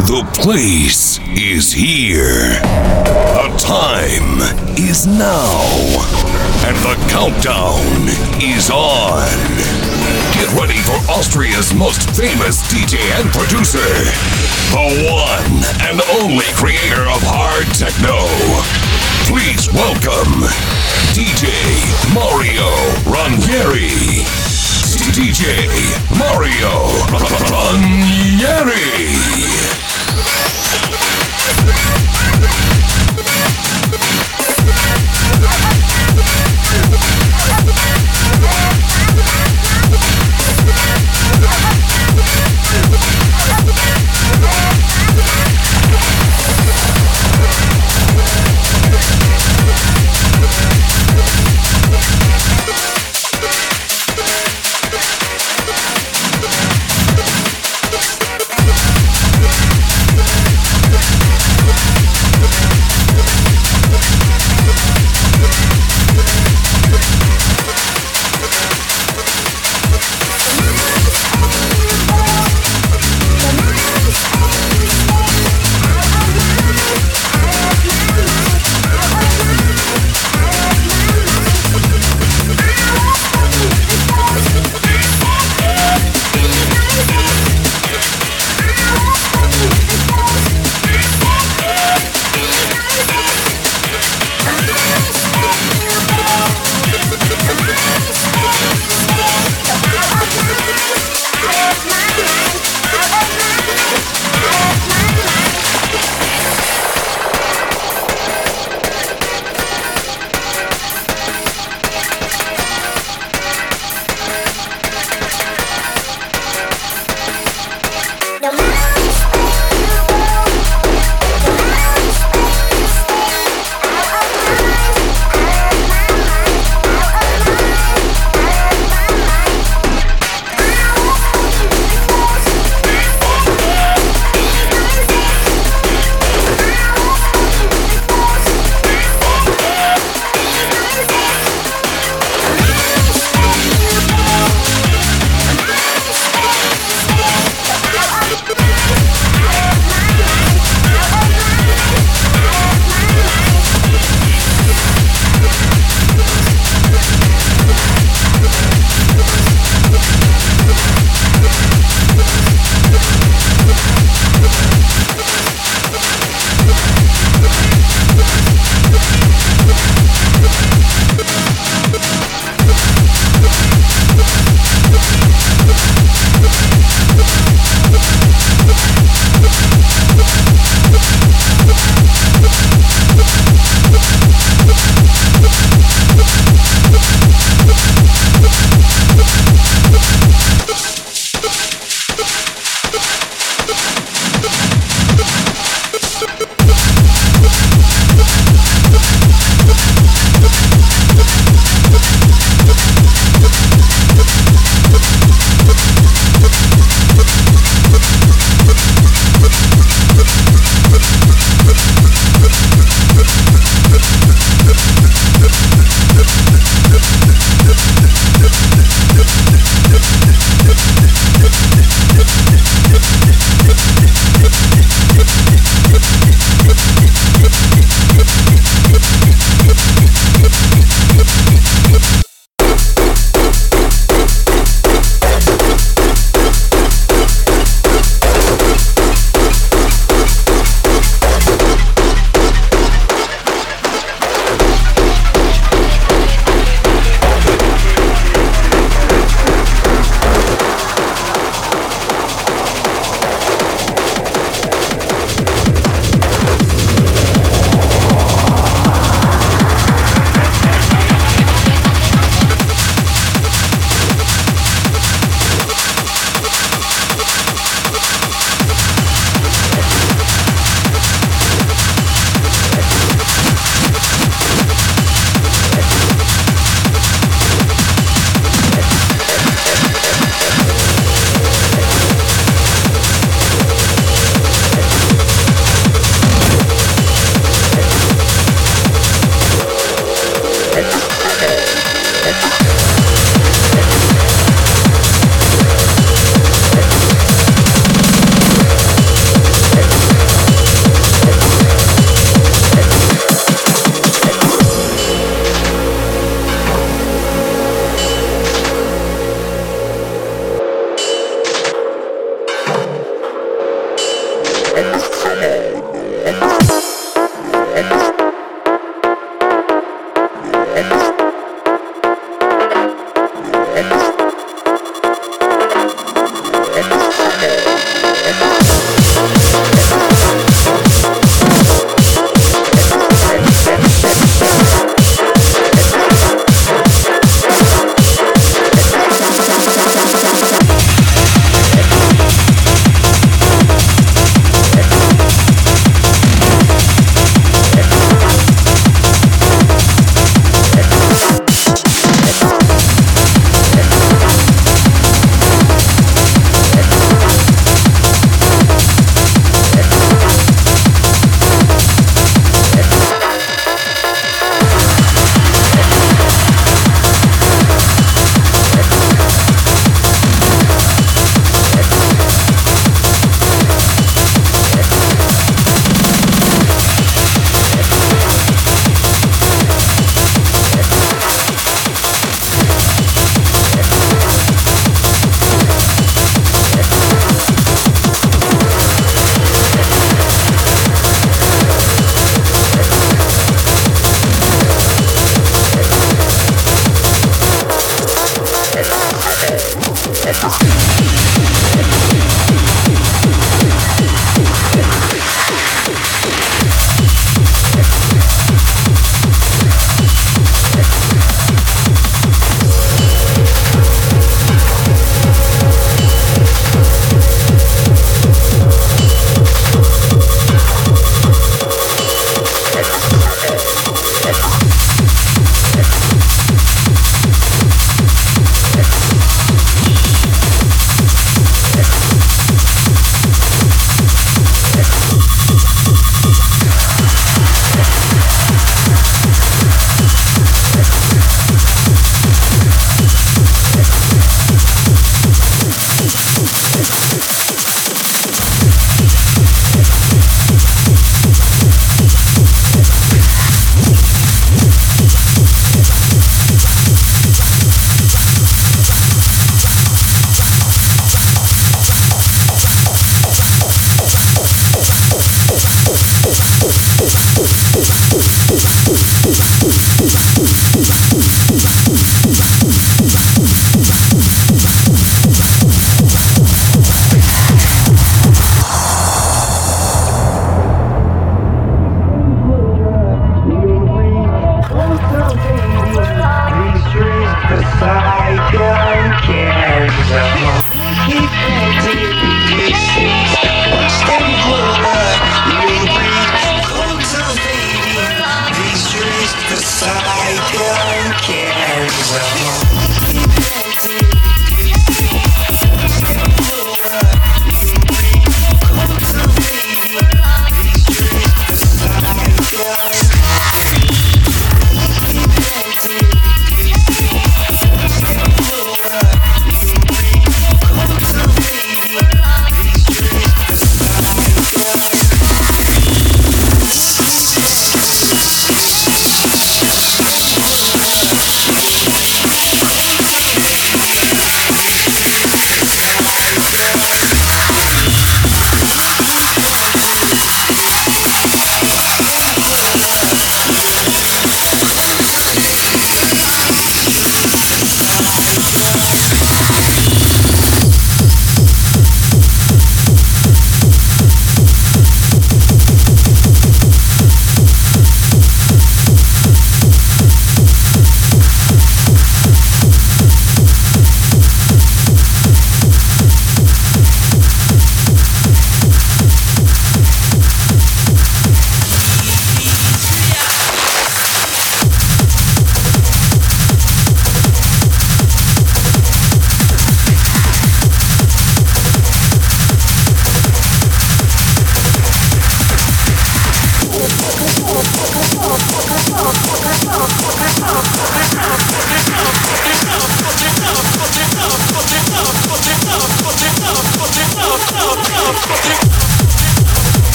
The place is here. The time is now. And the countdown is on. Get ready for Austria's most famous DJ and producer. The one and only creator of hard techno. Please welcome DJ Mario Ranieri. DJ Mario Ranieri.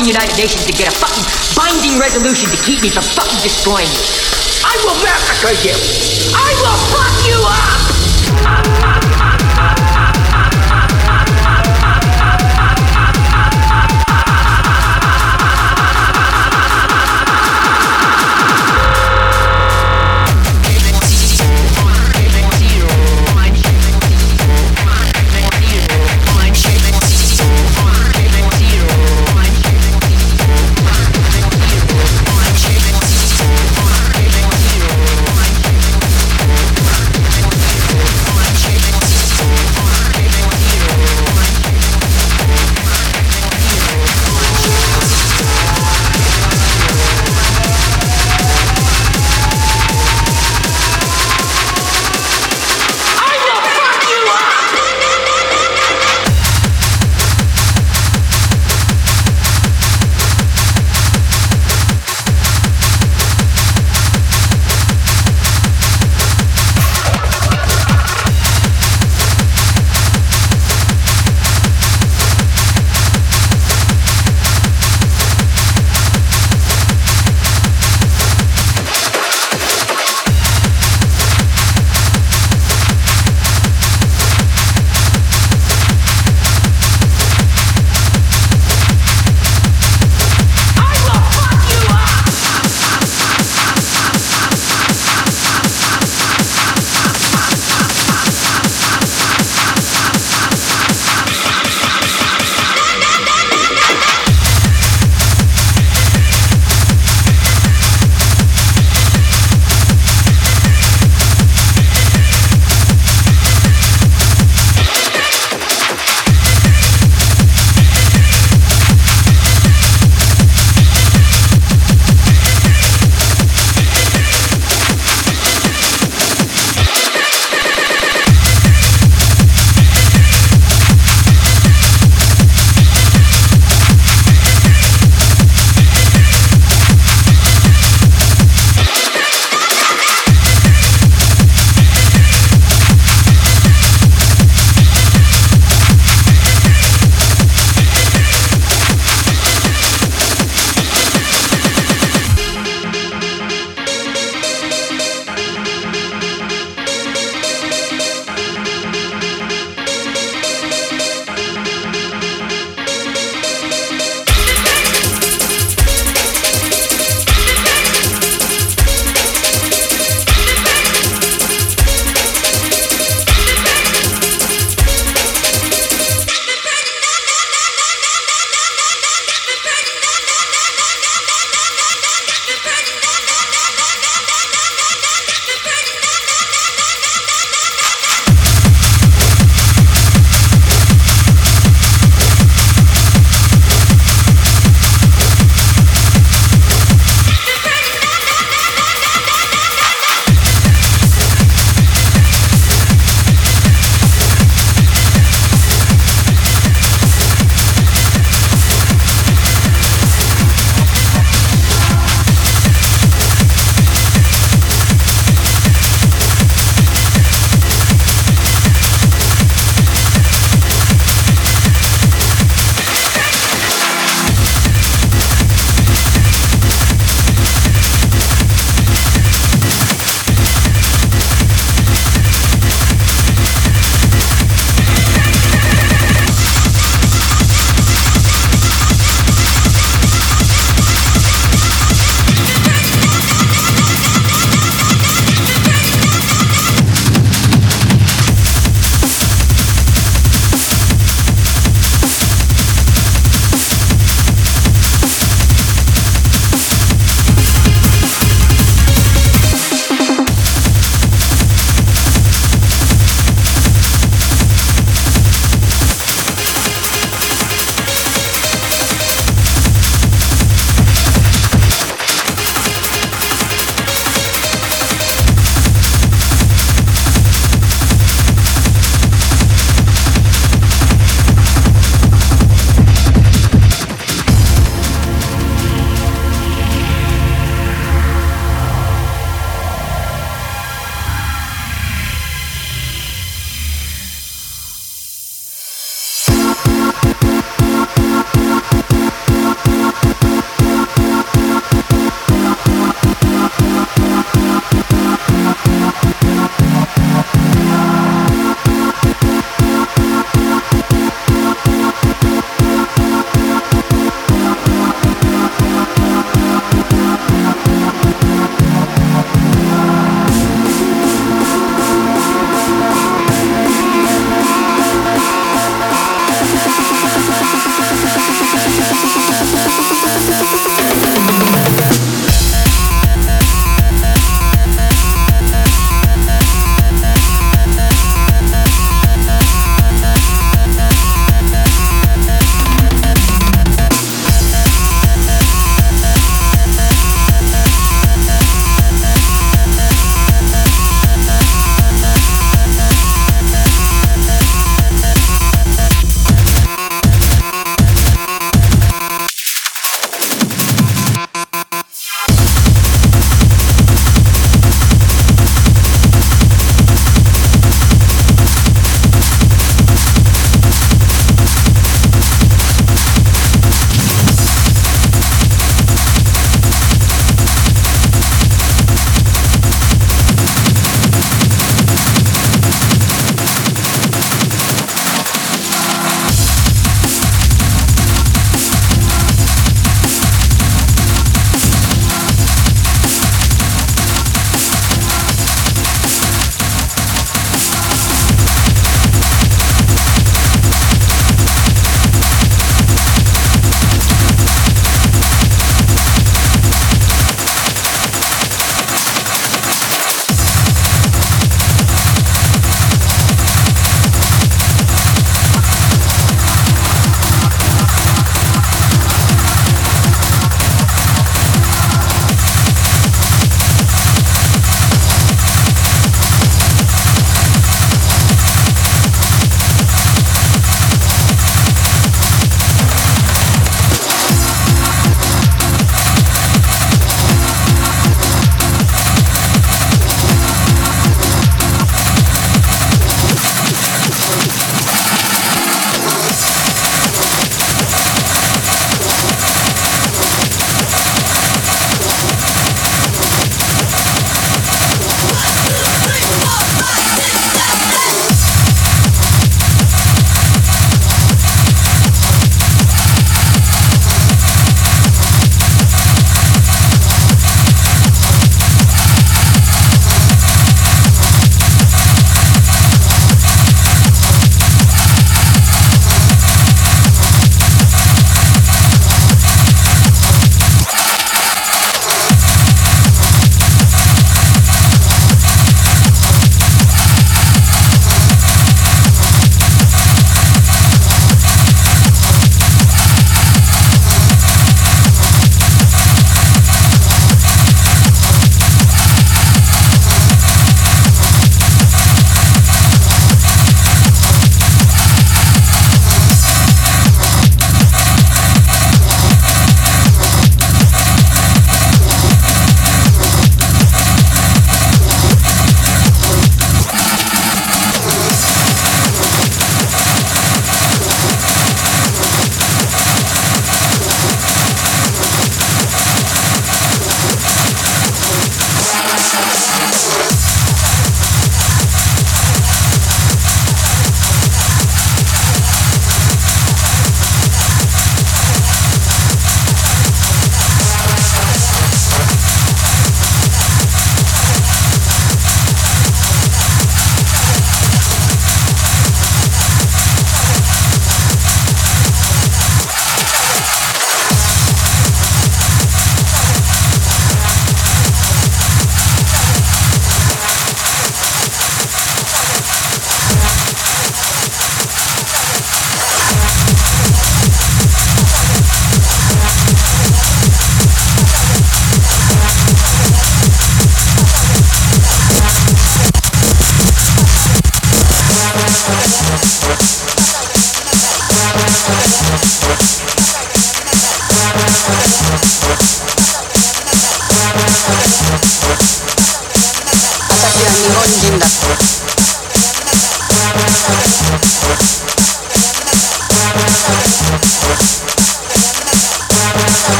Fucking United Nations to get a fucking binding resolution to keep me from fucking destroying you. I will massacre you. I will fuck you up.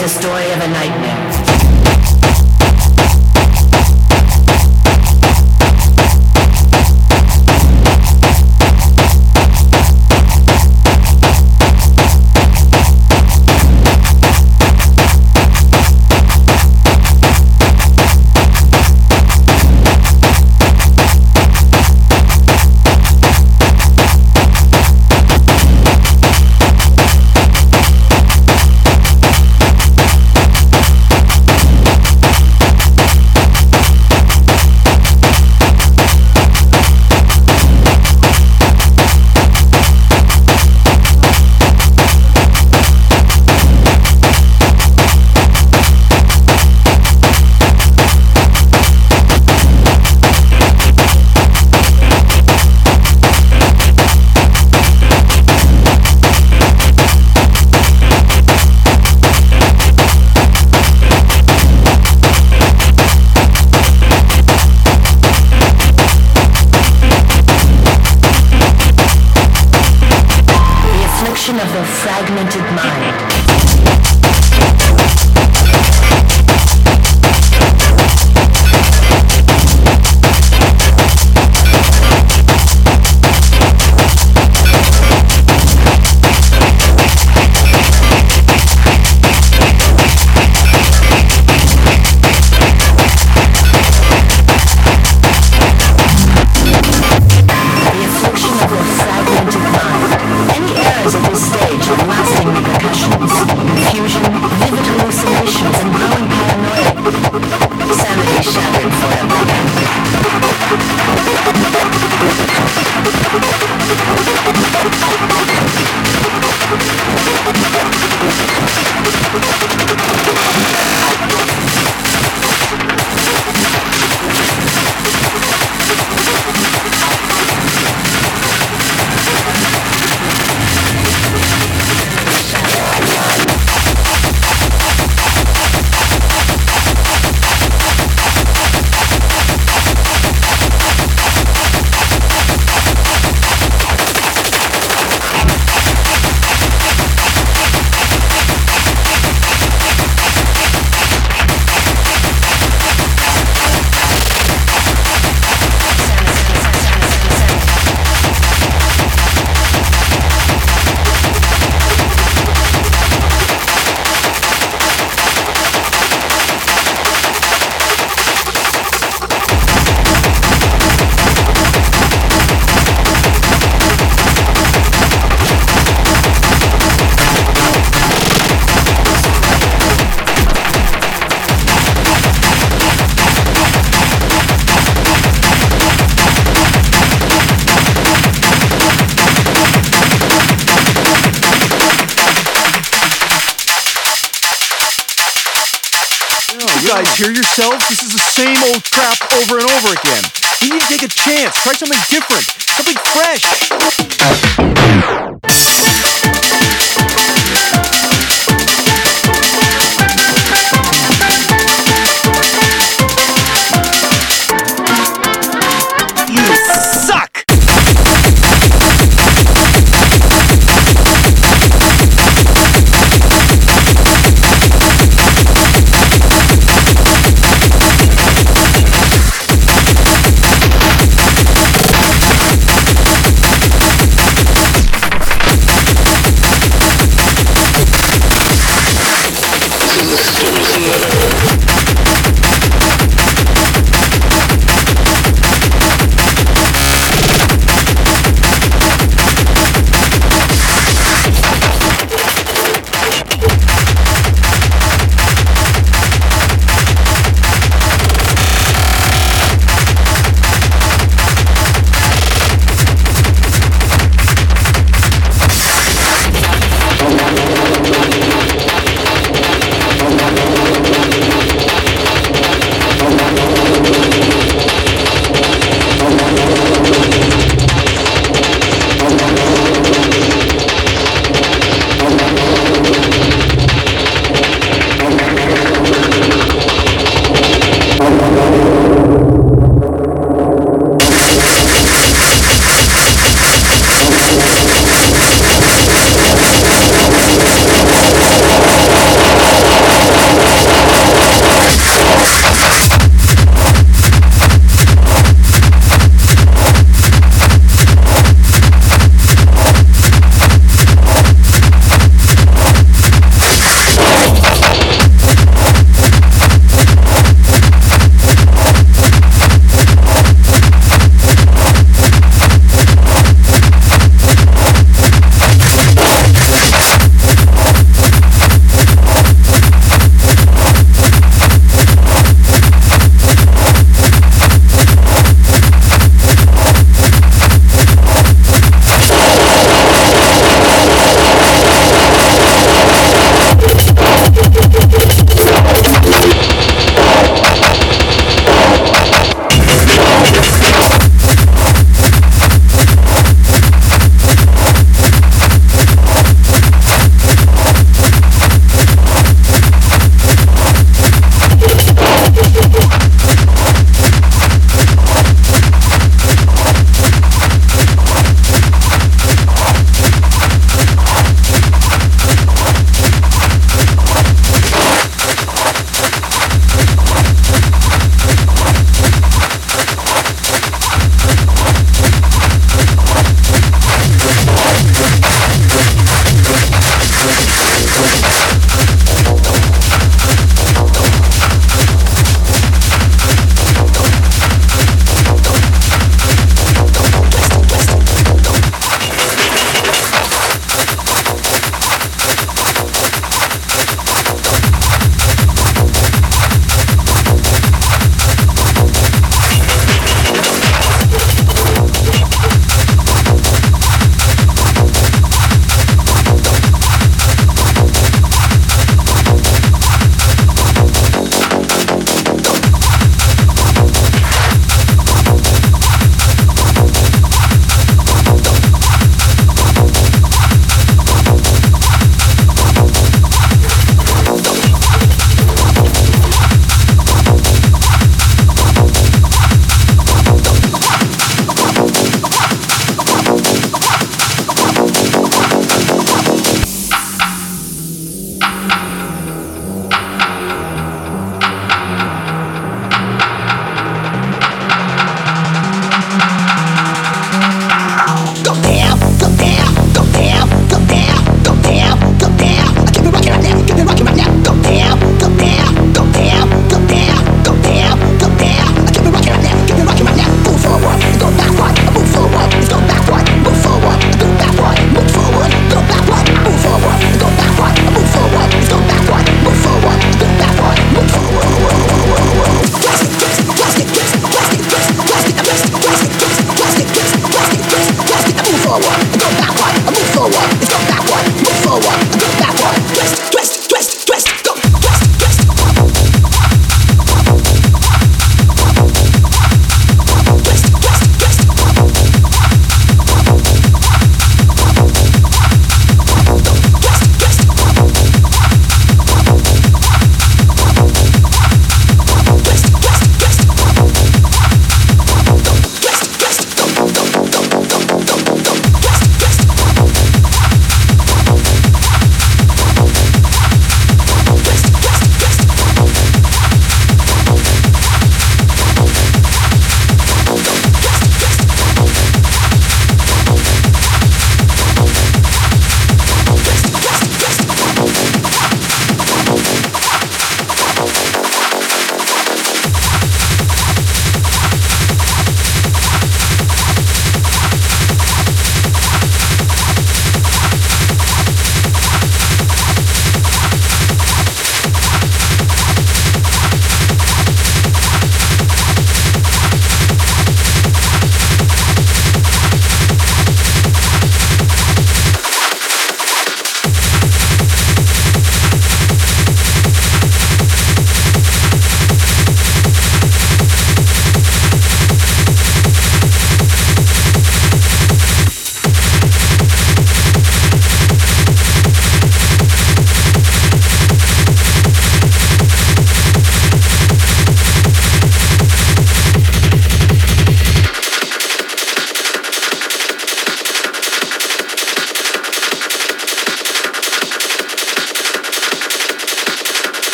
The story of a nightmare.